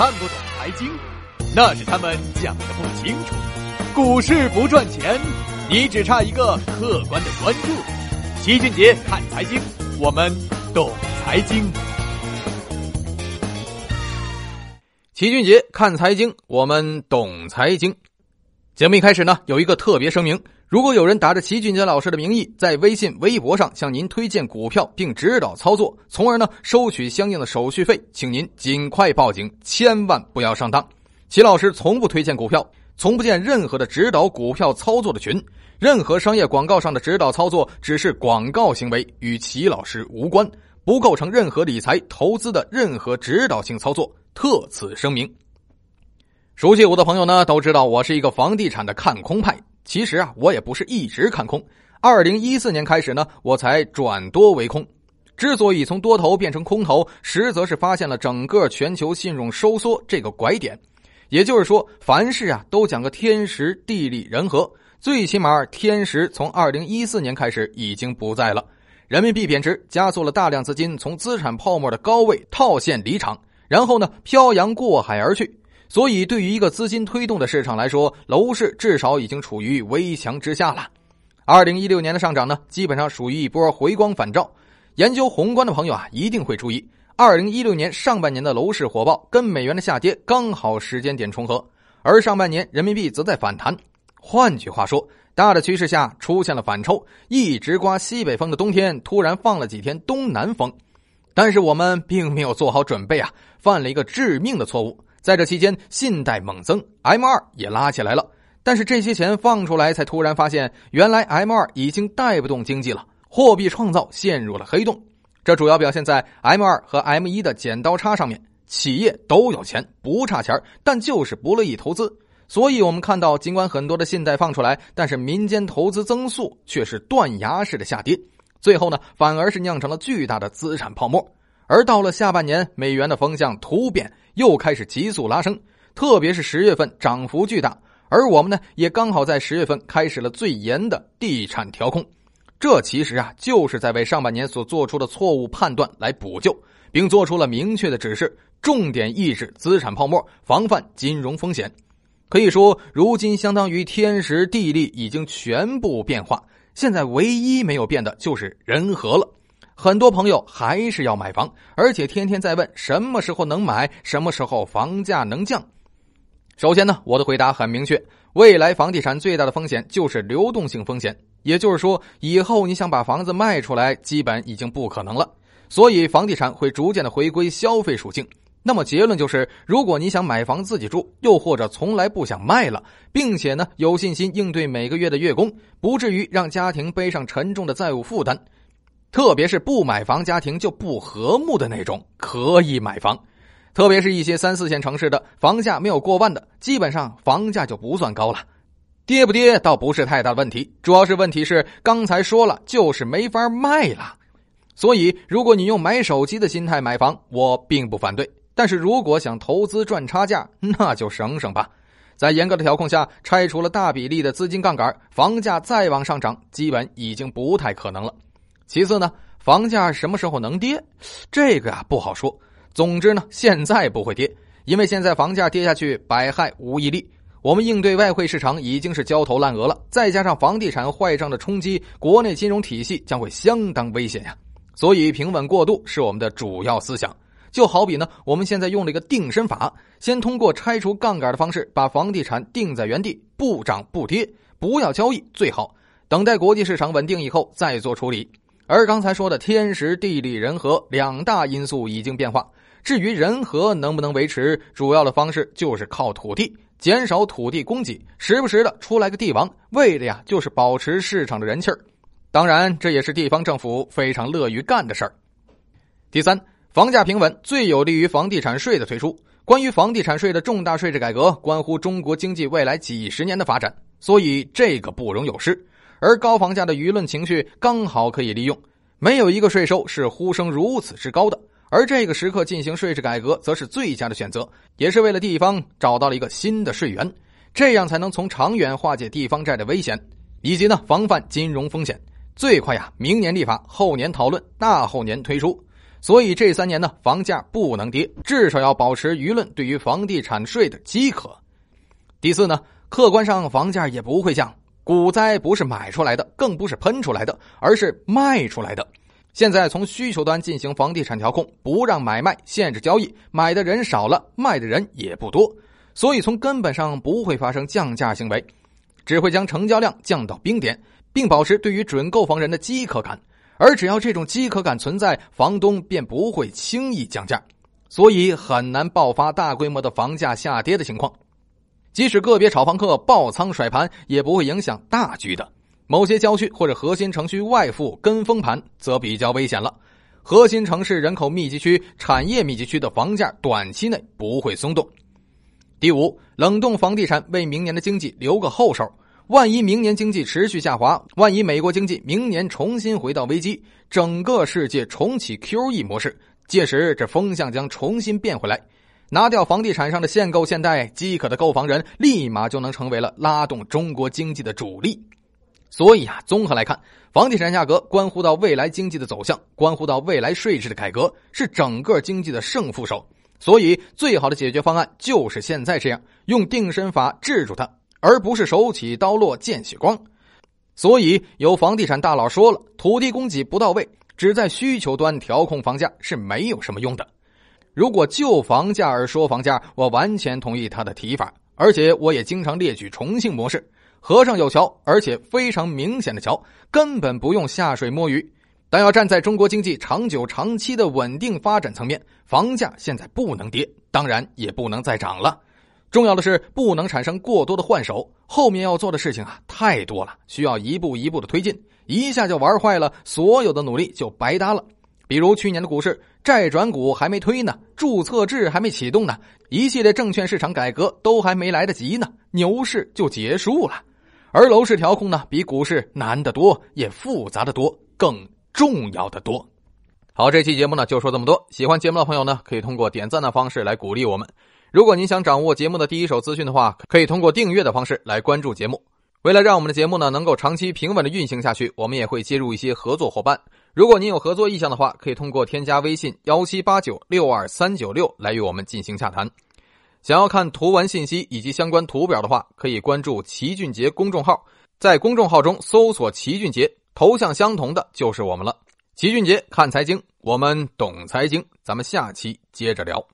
看不懂财经，那是他们讲的不清楚。股市不赚钱，你只差一个客观的关注。齐俊杰看财经，我们懂财经。齐俊杰看财经，我们懂财经。节目一开始呢，有一个特别声明：如果有人打着齐俊杰老师的名义，在微信、微博上向您推荐股票并指导操作，从而呢收取相应的手续费，请您尽快报警，千万不要上当。齐老师从不推荐股票，从不见任何的指导股票操作的群，任何商业广告上的指导操作只是广告行为，与齐老师无关，不构成任何理财投资的任何指导性操作。特此声明。熟悉我的朋友呢，都知道我是一个房地产的看空派。其实啊，我也不是一直看空。二零一四年开始呢，我才转多为空。之所以从多头变成空头，实则是发现了整个全球信用收缩这个拐点。也就是说，凡事啊都讲个天时地利人和。最起码，天时从二零一四年开始已经不在了。人民币贬值，加速了大量资金从资产泡沫的高位套现离场。然后呢，漂洋过海而去。所以，对于一个资金推动的市场来说，楼市至少已经处于危墙之下了。二零一六年的上涨呢，基本上属于一波回光返照。研究宏观的朋友啊，一定会注意，二零一六年上半年的楼市火爆，跟美元的下跌刚好时间点重合，而上半年人民币则在反弹。换句话说，大的趋势下出现了反抽，一直刮西北风的冬天突然放了几天东南风。但是我们并没有做好准备啊，犯了一个致命的错误。在这期间，信贷猛增，M 二也拉起来了。但是这些钱放出来，才突然发现，原来 M 二已经带不动经济了，货币创造陷入了黑洞。这主要表现在 M 二和 M 一的剪刀差上面。企业都有钱，不差钱，但就是不乐意投资。所以我们看到，尽管很多的信贷放出来，但是民间投资增速却是断崖式的下跌。最后呢，反而是酿成了巨大的资产泡沫。而到了下半年，美元的风向突变，又开始急速拉升，特别是十月份涨幅巨大。而我们呢，也刚好在十月份开始了最严的地产调控。这其实啊，就是在为上半年所做出的错误判断来补救，并做出了明确的指示，重点抑制资产泡沫，防范金融风险。可以说，如今相当于天时地利已经全部变化。现在唯一没有变的就是人和了，很多朋友还是要买房，而且天天在问什么时候能买，什么时候房价能降。首先呢，我的回答很明确：未来房地产最大的风险就是流动性风险，也就是说，以后你想把房子卖出来，基本已经不可能了。所以，房地产会逐渐的回归消费属性。那么结论就是，如果你想买房自己住，又或者从来不想卖了，并且呢有信心应对每个月的月供，不至于让家庭背上沉重的债务负担，特别是不买房家庭就不和睦的那种，可以买房。特别是一些三四线城市的房价没有过万的，基本上房价就不算高了，跌不跌倒不是太大问题，主要是问题是刚才说了就是没法卖了。所以如果你用买手机的心态买房，我并不反对。但是如果想投资赚差价，那就省省吧。在严格的调控下，拆除了大比例的资金杠杆，房价再往上涨，基本已经不太可能了。其次呢，房价什么时候能跌，这个啊不好说。总之呢，现在不会跌，因为现在房价跌下去百害无一利。我们应对外汇市场已经是焦头烂额了，再加上房地产坏账的冲击，国内金融体系将会相当危险呀。所以平稳过渡是我们的主要思想。就好比呢，我们现在用了一个定身法，先通过拆除杠杆的方式，把房地产定在原地，不涨不跌，不要交易，最好等待国际市场稳定以后再做处理。而刚才说的天时地利人和两大因素已经变化，至于人和能不能维持，主要的方式就是靠土地，减少土地供给，时不时的出来个帝王，为的呀就是保持市场的人气儿。当然，这也是地方政府非常乐于干的事儿。第三。房价平稳最有利于房地产税的推出。关于房地产税的重大税制改革，关乎中国经济未来几十年的发展，所以这个不容有失。而高房价的舆论情绪刚好可以利用。没有一个税收是呼声如此之高的，而这个时刻进行税制改革，则是最佳的选择，也是为了地方找到了一个新的税源，这样才能从长远化解地方债的危险，以及呢防范金融风险。最快呀，明年立法，后年讨论，大后年推出。所以这三年呢，房价不能跌，至少要保持舆论对于房地产税的饥渴。第四呢，客观上房价也不会降，股灾不是买出来的，更不是喷出来的，而是卖出来的。现在从需求端进行房地产调控，不让买卖，限制交易，买的人少了，卖的人也不多，所以从根本上不会发生降价行为，只会将成交量降到冰点，并保持对于准购房人的饥渴感。而只要这种饥渴感存在，房东便不会轻易降价，所以很难爆发大规模的房价下跌的情况。即使个别炒房客爆仓甩盘，也不会影响大局的。某些郊区或者核心城区外附跟风盘则比较危险了。核心城市、人口密集区、产业密集区的房价短期内不会松动。第五，冷冻房地产为明年的经济留个后手。万一明年经济持续下滑，万一美国经济明年重新回到危机，整个世界重启 QE 模式，届时这风向将重新变回来。拿掉房地产上的限购限贷，饥渴的购房人立马就能成为了拉动中国经济的主力。所以啊，综合来看，房地产价格关乎到未来经济的走向，关乎到未来税制的改革，是整个经济的胜负手。所以，最好的解决方案就是现在这样，用定身法制住它，而不是手起刀落见血光。所以，有房地产大佬说了，土地供给不到位，只在需求端调控房价是没有什么用的。如果就房价而说房价，我完全同意他的提法，而且我也经常列举重庆模式。河上有桥，而且非常明显的桥，根本不用下水摸鱼。但要站在中国经济长久、长期的稳定发展层面，房价现在不能跌，当然也不能再涨了。重要的是不能产生过多的换手，后面要做的事情啊太多了，需要一步一步的推进，一下就玩坏了，所有的努力就白搭了。比如去年的股市，债转股还没推呢，注册制还没启动呢，一系列证券市场改革都还没来得及呢，牛市就结束了。而楼市调控呢，比股市难得多，也复杂的多，更重要的多。好，这期节目呢就说这么多。喜欢节目的朋友呢，可以通过点赞的方式来鼓励我们。如果您想掌握节目的第一手资讯的话，可以通过订阅的方式来关注节目。为了让我们的节目呢能够长期平稳的运行下去，我们也会接入一些合作伙伴。如果您有合作意向的话，可以通过添加微信幺七八九六二三九六来与我们进行洽谈。想要看图文信息以及相关图表的话，可以关注齐俊杰公众号，在公众号中搜索“齐俊杰”，头像相同的就是我们了。齐俊杰看财经，我们懂财经，咱们下期接着聊。